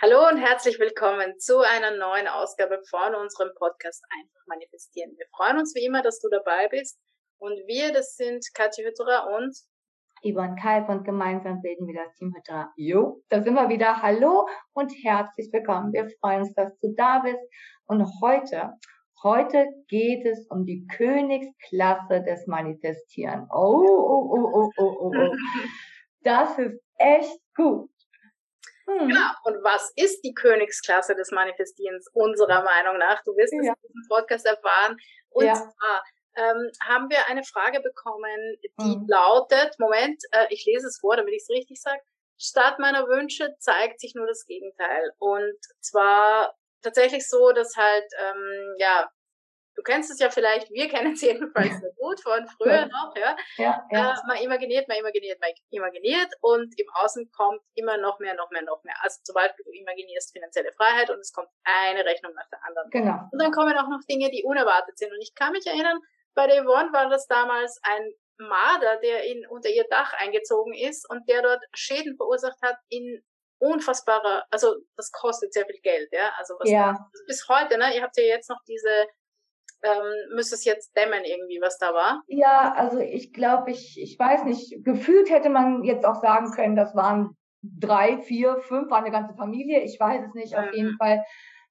Hallo und herzlich willkommen zu einer neuen Ausgabe von unserem Podcast Einfach manifestieren. Wir freuen uns wie immer, dass du dabei bist. Und wir, das sind Katja Hütterer und Yvonne Kalb und gemeinsam bilden wir das Team Hütterer. Jo, da sind wir wieder. Hallo und herzlich willkommen. Wir freuen uns, dass du da bist. Und heute, heute geht es um die Königsklasse des Manifestieren. Oh, oh, oh, oh, oh, oh, oh. Das ist echt gut. Hm. Genau. Und was ist die Königsklasse des Manifestierens unserer Meinung nach? Du wirst es ja. in diesem Podcast erfahren. Und ja. zwar ähm, haben wir eine Frage bekommen, die hm. lautet, Moment, äh, ich lese es vor, damit ich es richtig sage. Statt meiner Wünsche zeigt sich nur das Gegenteil. Und zwar tatsächlich so, dass halt, ähm, ja, du kennst es ja vielleicht, wir kennen es jedenfalls sehr gut von früher noch, ja. ja, ja. Äh, man imaginiert, man imaginiert, man imaginiert und im Außen kommt immer noch mehr, noch mehr, noch mehr. Also zum Beispiel, du imaginierst finanzielle Freiheit und es kommt eine Rechnung nach der anderen. Genau. Und dann kommen auch noch Dinge, die unerwartet sind. Und ich kann mich erinnern, bei der Yvonne war das damals ein Marder, der in, unter ihr Dach eingezogen ist und der dort Schäden verursacht hat in unfassbarer, also das kostet sehr viel Geld, ja. Also was ja. bis heute, ne? Ihr habt ja jetzt noch diese ähm, müsste es jetzt dämmen irgendwie, was da war? Ja, also ich glaube, ich, ich weiß nicht, gefühlt hätte man jetzt auch sagen können, das waren drei, vier, fünf, war eine ganze Familie, ich weiß es nicht, mhm. auf jeden Fall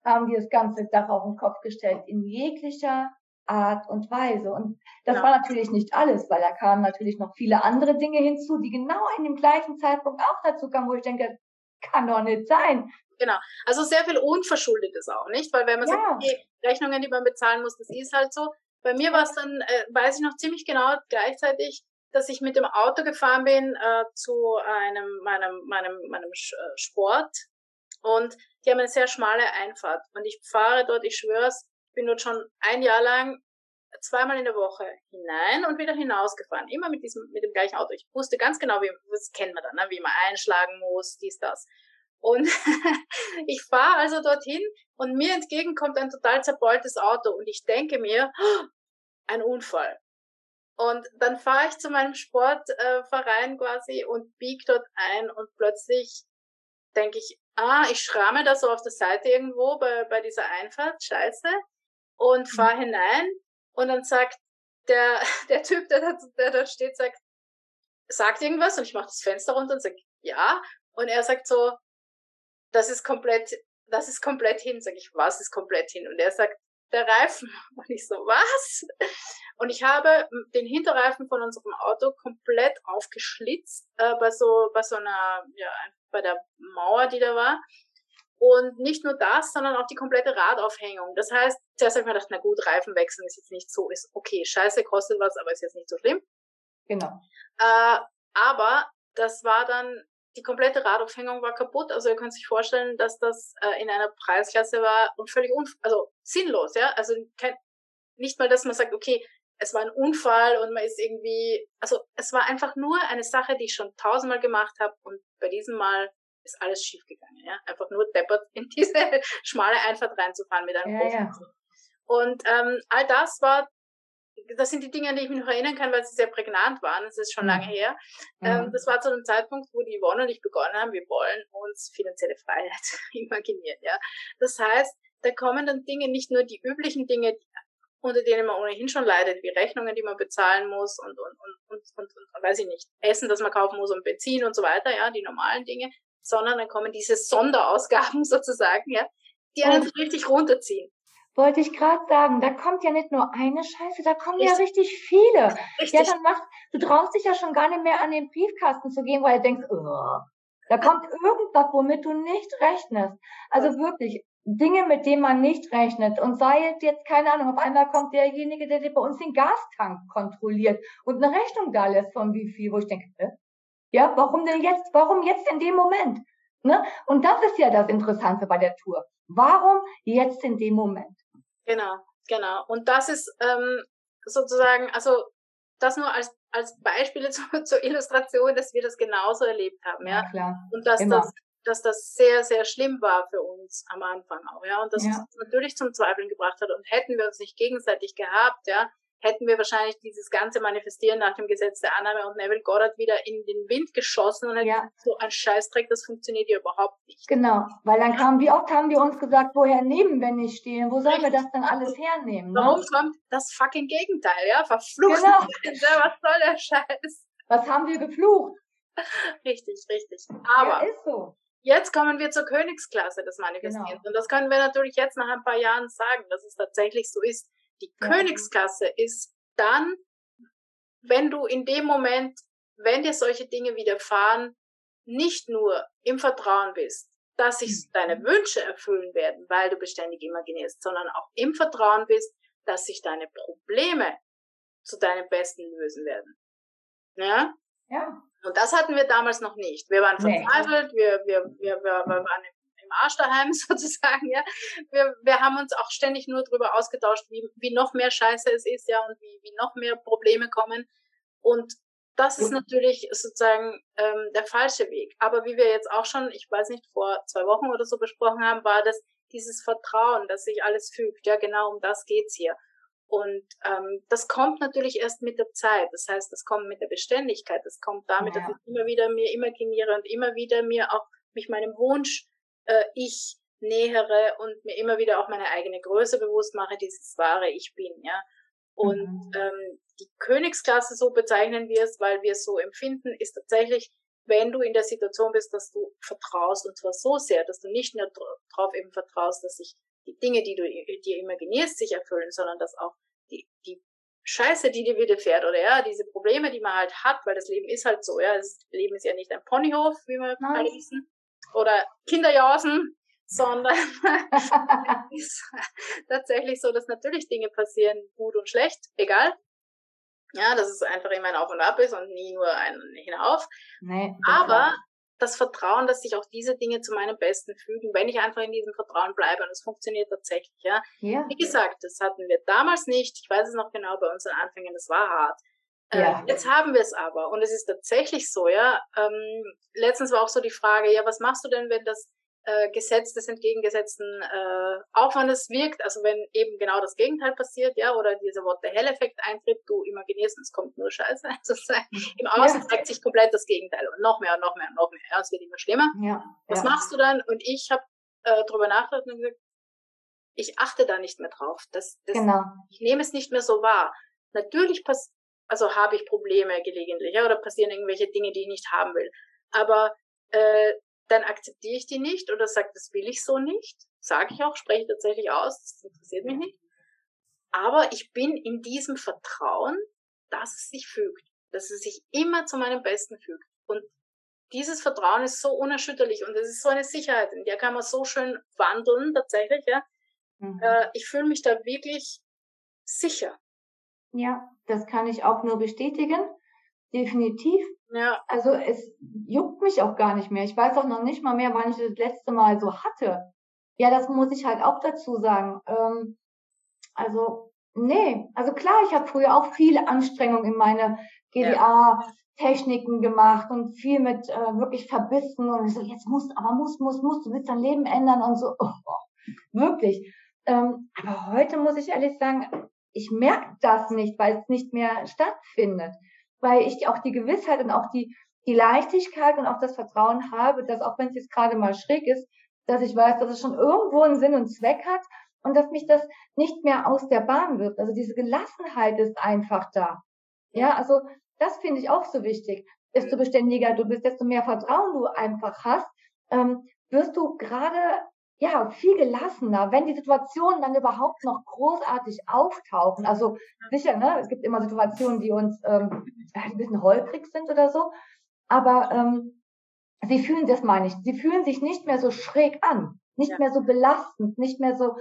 haben die das ganze Dach auf den Kopf gestellt, in jeglicher Art und Weise. Und das ja. war natürlich nicht alles, weil da kamen natürlich noch viele andere Dinge hinzu, die genau in dem gleichen Zeitpunkt auch dazu kamen, wo ich denke, kann doch nicht sein. Genau. Also sehr viel Unverschuldetes auch, nicht? Weil wenn man ja. sagt, okay, Rechnungen, die man bezahlen muss, das ist halt so. Bei mir war es dann, äh, weiß ich noch ziemlich genau gleichzeitig, dass ich mit dem Auto gefahren bin äh, zu einem meinem meinem meinem äh, Sport und die haben eine sehr schmale Einfahrt und ich fahre dort, ich schwör's, bin dort schon ein Jahr lang zweimal in der Woche hinein und wieder hinausgefahren, immer mit diesem mit dem gleichen Auto. Ich wusste ganz genau, wie das kennen wir dann, ne? wie man einschlagen muss, dies das. Und ich fahre also dorthin und mir entgegen kommt ein total zerbeultes Auto und ich denke mir, ein Unfall. Und dann fahre ich zu meinem Sportverein quasi und bieg dort ein und plötzlich denke ich, ah, ich schramme da so auf der Seite irgendwo bei, bei dieser Einfahrt, scheiße, und mhm. fahre hinein und dann sagt der, der Typ, der, dort, der dort steht, sagt, sagt irgendwas und ich mache das Fenster runter und sage, ja. Und er sagt so, das ist komplett, das ist komplett hin. Sag ich, was ist komplett hin? Und er sagt, der Reifen. Und ich so, was? Und ich habe den Hinterreifen von unserem Auto komplett aufgeschlitzt, äh, bei so, bei so einer, ja, bei der Mauer, die da war. Und nicht nur das, sondern auch die komplette Radaufhängung. Das heißt, zuerst habe ich mir gedacht, na gut, Reifen wechseln ist jetzt nicht so, ist okay, scheiße, kostet was, aber ist jetzt nicht so schlimm. Genau. Äh, aber das war dann die komplette Radaufhängung war kaputt. Also ihr könnt sich vorstellen, dass das äh, in einer Preisklasse war und völlig un also sinnlos, ja. Also kein, nicht mal, dass man sagt, okay, es war ein Unfall und man ist irgendwie, also es war einfach nur eine Sache, die ich schon tausendmal gemacht habe und bei diesem Mal ist alles schiefgegangen, ja. Einfach nur deppert in diese schmale Einfahrt reinzufahren mit einem ja, ja. Und ähm, all das war das sind die Dinge, an die ich mich noch erinnern kann, weil sie sehr prägnant waren. Das ist schon mhm. lange her. Mhm. Ähm, das war zu einem Zeitpunkt, wo die Yvonne und ich begonnen haben, wir wollen uns finanzielle Freiheit imaginieren. Ja? Das heißt, da kommen dann Dinge, nicht nur die üblichen Dinge, unter denen man ohnehin schon leidet, wie Rechnungen, die man bezahlen muss und, und, und, und, und, und weiß ich nicht, Essen, das man kaufen muss und Benzin und so weiter, ja, die normalen Dinge, sondern dann kommen diese Sonderausgaben sozusagen, ja, die einen richtig runterziehen. Wollte ich gerade sagen, da kommt ja nicht nur eine Scheiße, da kommen richtig. ja richtig viele. Richtig. Ja, dann machst, du traust dich ja schon gar nicht mehr an den Briefkasten zu gehen, weil du denkst, oh, da kommt irgendwas, womit du nicht rechnest. Also wirklich, Dinge, mit denen man nicht rechnet. Und sei jetzt, keine Ahnung, auf einmal kommt derjenige, der bei uns den Gastank kontrolliert und eine Rechnung da lässt von wie viel, wo ich denke, äh? ja, warum denn jetzt, warum jetzt in dem Moment? Ne? Und das ist ja das Interessante bei der Tour. Warum jetzt in dem Moment? Genau, genau. Und das ist ähm, sozusagen, also das nur als, als Beispiele zu, zur Illustration, dass wir das genauso erlebt haben, ja. ja klar. Und dass Immer. das dass das sehr, sehr schlimm war für uns am Anfang auch, ja. Und das ja. uns natürlich zum Zweifeln gebracht hat. Und hätten wir uns nicht gegenseitig gehabt, ja, hätten wir wahrscheinlich dieses ganze Manifestieren nach dem Gesetz der Annahme und Neville Goddard wieder in den Wind geschossen und hätten ja. so ein Scheißdreck, das funktioniert ja überhaupt nicht. Genau, weil dann kamen, wie oft haben die uns gesagt, woher nehmen wir nicht stehen? Wo sollen wir das dann alles hernehmen? Ne? Warum kommt das fucking Gegenteil, ja? Verflucht. Genau. was soll der Scheiß? Was haben wir geflucht? Richtig, richtig. Aber ja, ist so. Jetzt kommen wir zur Königsklasse des Manifestierens. Genau. Und das können wir natürlich jetzt nach ein paar Jahren sagen, dass es tatsächlich so ist. Die ja. Königsklasse ist dann, wenn du in dem Moment, wenn dir solche Dinge widerfahren, nicht nur im Vertrauen bist, dass sich mhm. deine Wünsche erfüllen werden, weil du beständig imaginierst, sondern auch im Vertrauen bist, dass sich deine Probleme zu deinem Besten lösen werden. Ja? Ja. Und das hatten wir damals noch nicht. Wir waren verzweifelt, nee. wir, wir, wir, wir, wir waren im Arsch daheim sozusagen, ja. Wir, wir haben uns auch ständig nur darüber ausgetauscht, wie, wie noch mehr Scheiße es ist, ja, und wie, wie noch mehr Probleme kommen. Und das ist natürlich sozusagen ähm, der falsche Weg. Aber wie wir jetzt auch schon, ich weiß nicht, vor zwei Wochen oder so besprochen haben, war das dieses Vertrauen, dass sich alles fügt. Ja, genau um das geht's hier. Und ähm, das kommt natürlich erst mit der Zeit. Das heißt, das kommt mit der Beständigkeit. Das kommt damit, ja. dass ich immer wieder mir imaginiere und immer wieder mir auch mich meinem Wunsch äh, ich nähere und mir immer wieder auch meine eigene Größe bewusst mache, dieses wahre Ich bin, ja. Und mhm. ähm, die Königsklasse, so bezeichnen wir es, weil wir es so empfinden, ist tatsächlich, wenn du in der Situation bist, dass du vertraust, und zwar so sehr, dass du nicht nur darauf eben vertraust, dass sich die Dinge, die du dir imaginierst, sich erfüllen, sondern dass auch die, die Scheiße, die dir widerfährt, oder ja, diese Probleme, die man halt hat, weil das Leben ist halt so, ja, das Leben ist ja nicht ein Ponyhof, wie wir alle wissen, oder Kinderjausen, sondern es ist tatsächlich so, dass natürlich Dinge passieren, gut und schlecht, egal. Ja, dass es einfach immer ein Auf und Ab ist und nie nur ein Hinauf. Nee, Aber das Vertrauen, dass sich auch diese Dinge zu meinem Besten fügen, wenn ich einfach in diesem Vertrauen bleibe und es funktioniert tatsächlich, ja. ja. Wie gesagt, das hatten wir damals nicht. Ich weiß es noch genau bei unseren Anfängen, das war hart. Ja. Äh, jetzt haben wir es aber und es ist tatsächlich so, ja. Ähm, letztens war auch so die Frage, ja, was machst du denn, wenn das äh, Gesetz des entgegengesetzten äh, Aufwandes wirkt, also wenn eben genau das Gegenteil passiert, ja, oder dieser What the Hell-Effekt eintritt, du imaginierst es kommt nur Scheiße, sozusagen. Im Außen ja. zeigt sich komplett das Gegenteil und noch mehr und noch mehr und noch mehr, ja, es wird immer schlimmer. Ja. Was ja. machst du dann? Und ich habe äh, drüber nachgedacht und gesagt, ich achte da nicht mehr drauf. Das, das, genau. Ich nehme es nicht mehr so wahr. Natürlich passiert also habe ich Probleme gelegentlich ja, oder passieren irgendwelche Dinge, die ich nicht haben will. Aber äh, dann akzeptiere ich die nicht oder sage, das will ich so nicht. Sage ich auch, spreche tatsächlich aus, das interessiert mich nicht. Aber ich bin in diesem Vertrauen, dass es sich fügt, dass es sich immer zu meinem Besten fügt. Und dieses Vertrauen ist so unerschütterlich und es ist so eine Sicherheit, in der kann man so schön wandeln tatsächlich. Ja. Mhm. Äh, ich fühle mich da wirklich sicher. Ja, das kann ich auch nur bestätigen. Definitiv. Ja. Also es juckt mich auch gar nicht mehr. Ich weiß auch noch nicht mal mehr, wann ich das letzte Mal so hatte. Ja, das muss ich halt auch dazu sagen. Ähm, also, nee. Also klar, ich habe früher auch viele Anstrengungen in meine GDA-Techniken gemacht und viel mit äh, wirklich verbissen und so, jetzt muss, aber muss, muss, muss, du willst dein Leben ändern und so. Oh, wirklich. Ähm, aber heute muss ich ehrlich sagen, ich merke das nicht, weil es nicht mehr stattfindet. Weil ich auch die Gewissheit und auch die, die Leichtigkeit und auch das Vertrauen habe, dass auch wenn es jetzt gerade mal schräg ist, dass ich weiß, dass es schon irgendwo einen Sinn und Zweck hat und dass mich das nicht mehr aus der Bahn wirft. Also diese Gelassenheit ist einfach da. Ja, also das finde ich auch so wichtig. Desto beständiger du bist, desto mehr Vertrauen du einfach hast, ähm, wirst du gerade ja, viel gelassener, wenn die Situationen dann überhaupt noch großartig auftauchen. Also sicher, ne, es gibt immer Situationen, die uns ähm, ein bisschen holprig sind oder so, aber ähm, sie fühlen das meine ich, sie fühlen sich nicht mehr so schräg an, nicht ja. mehr so belastend, nicht mehr so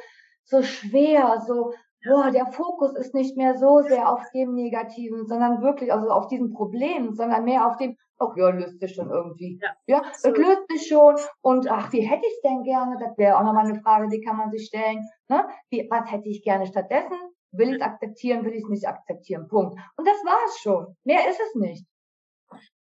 so schwer, so boah, der Fokus ist nicht mehr so sehr auf dem Negativen, sondern wirklich also auf diesem Problem, sondern mehr auf dem ach ja, löst sich schon irgendwie. Ja, ja das löst sich schon. Und ach, wie hätte ich es denn gerne? Das wäre auch nochmal eine Frage, die kann man sich stellen. Ne? Wie, was hätte ich gerne stattdessen? Will ich es akzeptieren, will ich es nicht akzeptieren? Punkt. Und das war es schon. Mehr ist es nicht.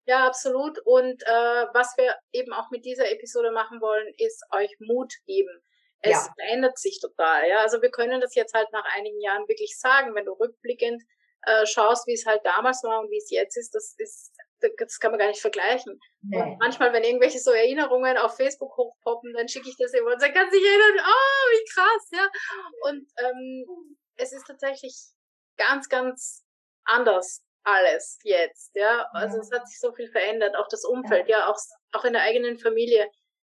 Ja, absolut. Und äh, was wir eben auch mit dieser Episode machen wollen, ist euch Mut geben. Es ja. verändert sich total. Ja, also wir können das jetzt halt nach einigen Jahren wirklich sagen, wenn du rückblickend äh, schaust, wie es halt damals war und wie es jetzt ist, das ist, das kann man gar nicht vergleichen. Nee. Und manchmal, wenn irgendwelche so Erinnerungen auf Facebook hochpoppen, dann schicke ich das immer und sage, kannst dich erinnern? Oh, wie krass, ja. Und ähm, es ist tatsächlich ganz, ganz anders alles jetzt, ja. Also ja. es hat sich so viel verändert, auch das Umfeld, ja, ja auch, auch in der eigenen Familie.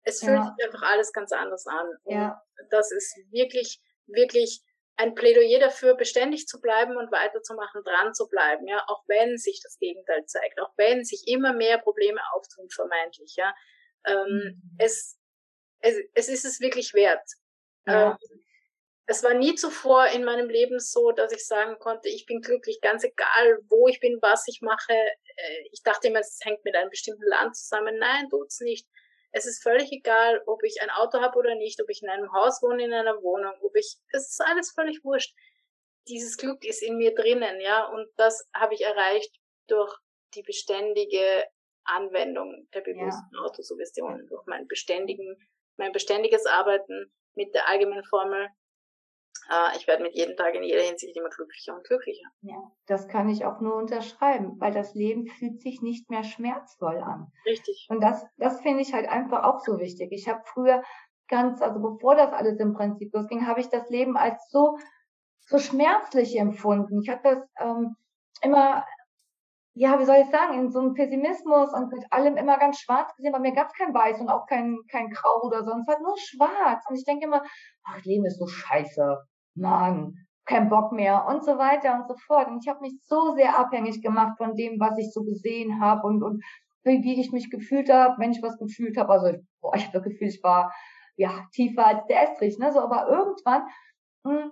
Es fühlt ja. sich einfach alles ganz anders an. Ja. Und das ist wirklich, wirklich ein Plädoyer dafür, beständig zu bleiben und weiterzumachen, dran zu bleiben, ja, auch wenn sich das Gegenteil zeigt, auch wenn sich immer mehr Probleme auftun, vermeintlich, ja. Ähm, mhm. es, es, es ist es wirklich wert. Ja. Ähm, es war nie zuvor in meinem Leben so, dass ich sagen konnte, ich bin glücklich, ganz egal, wo ich bin, was ich mache. Äh, ich dachte immer, es hängt mit einem bestimmten Land zusammen. Nein, tut's nicht. Es ist völlig egal, ob ich ein Auto habe oder nicht, ob ich in einem Haus wohne, in einer Wohnung, ob ich, es ist alles völlig wurscht. Dieses Glück ist in mir drinnen, ja, und das habe ich erreicht durch die beständige Anwendung der bewussten ja. Autosuggestion, durch mein beständigen, mein beständiges Arbeiten mit der allgemeinen Formel ich werde mit jedem Tag in jeder Hinsicht immer glücklicher und glücklicher. Ja, das kann ich auch nur unterschreiben, weil das Leben fühlt sich nicht mehr schmerzvoll an. Richtig. Und das, das finde ich halt einfach auch so wichtig. Ich habe früher ganz, also bevor das alles im Prinzip losging, habe ich das Leben als so, so schmerzlich empfunden. Ich habe das ähm, immer ja, wie soll ich sagen, in so einem Pessimismus und mit allem immer ganz schwarz gesehen. Bei mir gab es kein Weiß und auch kein, kein Grau oder sonst was, nur schwarz. Und ich denke immer, ach, Leben ist so scheiße. Mann, kein Bock mehr und so weiter und so fort. Und ich habe mich so sehr abhängig gemacht von dem, was ich so gesehen habe und, und wie, ich mich gefühlt habe, wenn ich was gefühlt habe. Also, boah, ich habe das Gefühl, ich war ja tiefer als der Estrich, ne? So, aber irgendwann mh, hm,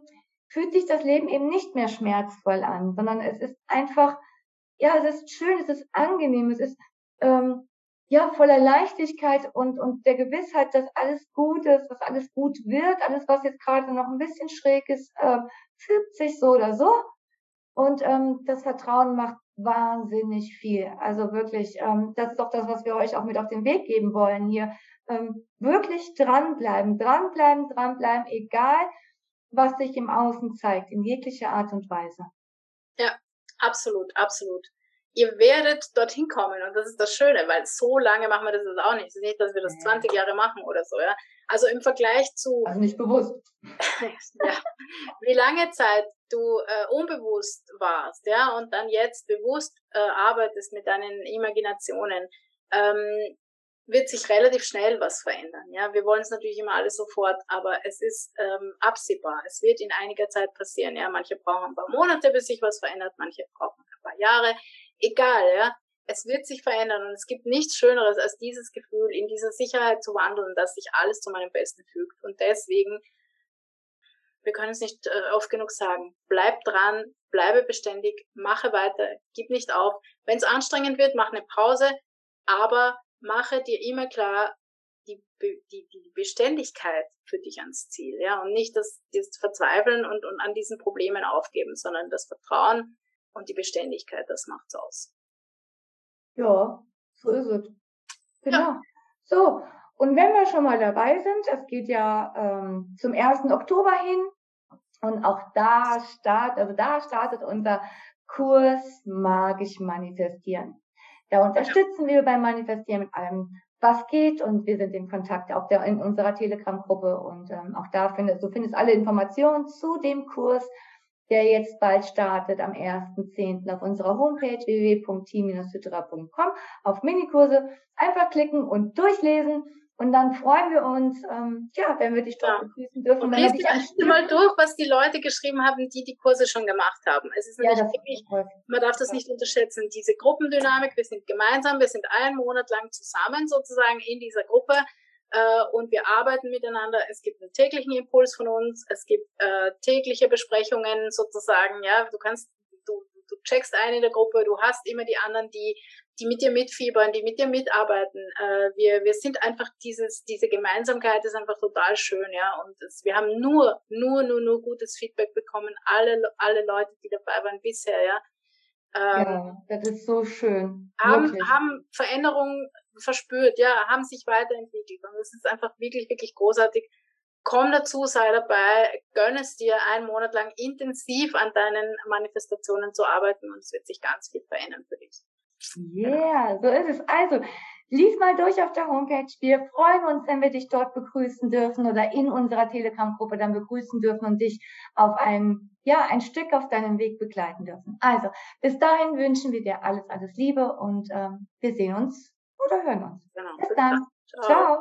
fühlt sich das Leben eben nicht mehr schmerzvoll an, sondern es ist einfach ja, es ist schön, es ist angenehm, es ist ähm, ja voller Leichtigkeit und und der Gewissheit, dass alles gut ist, dass alles gut wird, alles was jetzt gerade noch ein bisschen schräg ist, äh, fügt sich so oder so und ähm, das Vertrauen macht wahnsinnig viel. Also wirklich, ähm, das ist doch das, was wir euch auch mit auf den Weg geben wollen hier. Ähm, wirklich dranbleiben, dranbleiben, dranbleiben, egal was sich im Außen zeigt, in jeglicher Art und Weise. Ja, Absolut, absolut. Ihr werdet dorthin kommen und das ist das Schöne, weil so lange machen wir das jetzt auch nicht. Es ist nicht, dass wir das 20 Jahre machen oder so, ja. Also im Vergleich zu. Also nicht bewusst. ja. Wie lange Zeit du äh, unbewusst warst, ja, und dann jetzt bewusst äh, arbeitest mit deinen Imaginationen. Ähm, wird sich relativ schnell was verändern. Ja, wir wollen es natürlich immer alles sofort, aber es ist ähm, absehbar. Es wird in einiger Zeit passieren. Ja, manche brauchen ein paar Monate, bis sich was verändert, manche brauchen ein paar Jahre. Egal, ja. Es wird sich verändern und es gibt nichts Schöneres als dieses Gefühl, in dieser Sicherheit zu wandeln, dass sich alles zu meinem Besten fügt. Und deswegen, wir können es nicht äh, oft genug sagen, bleib dran, bleibe beständig, mache weiter, gib nicht auf. Wenn es anstrengend wird, mach eine Pause, aber mache dir immer klar, die, die, die Beständigkeit für dich ans Ziel, ja, und nicht das, das Verzweifeln und, und an diesen Problemen aufgeben, sondern das Vertrauen und die Beständigkeit, das macht's aus. Ja, so ist es. Genau. Ja. So, und wenn wir schon mal dabei sind, es geht ja ähm, zum 1. Oktober hin und auch da startet, also da startet unser Kurs Magisch Manifestieren. Da unterstützen wir beim Manifestieren mit allem, was geht und wir sind in Kontakt auch der, in unserer Telegram-Gruppe und ähm, auch da findest du findest alle Informationen zu dem Kurs, der jetzt bald startet am 1.10. auf unserer Homepage www.team-hydra.com auf Minikurse. Einfach klicken und durchlesen und dann freuen wir uns, ähm, ja, wenn wir dich dort ja. begrüßen dürfen. Und liest dir mal durch, was die Leute geschrieben haben, die die Kurse schon gemacht haben. Es ist ja, wirklich, man darf das nicht unterschätzen, diese Gruppendynamik, wir sind gemeinsam, wir sind einen Monat lang zusammen sozusagen in dieser Gruppe äh, und wir arbeiten miteinander. Es gibt einen täglichen Impuls von uns, es gibt äh, tägliche Besprechungen sozusagen, ja, du kannst du, du checkst ein in der Gruppe, du hast immer die anderen, die die mit dir mitfiebern, die mit dir mitarbeiten. Äh, wir, wir sind einfach dieses, diese Gemeinsamkeit ist einfach total schön, ja. Und es, wir haben nur, nur, nur, nur gutes Feedback bekommen. Alle, alle Leute, die dabei waren bisher, ja. Ähm, ja, das ist so schön. Haben, haben Veränderungen verspürt, ja, haben sich weiterentwickelt. Und es ist einfach wirklich, wirklich großartig. komm dazu, sei dabei, gönn es dir, einen Monat lang intensiv an deinen Manifestationen zu arbeiten und es wird sich ganz viel verändern für dich. Yeah, so ist es. Also, lies mal durch auf der Homepage. Wir freuen uns, wenn wir dich dort begrüßen dürfen oder in unserer Telegram-Gruppe dann begrüßen dürfen und dich auf ein, ja, ein Stück auf deinem Weg begleiten dürfen. Also, bis dahin wünschen wir dir alles, alles Liebe und ähm, wir sehen uns oder hören uns. Genau. Bis dann. Ciao. Ciao.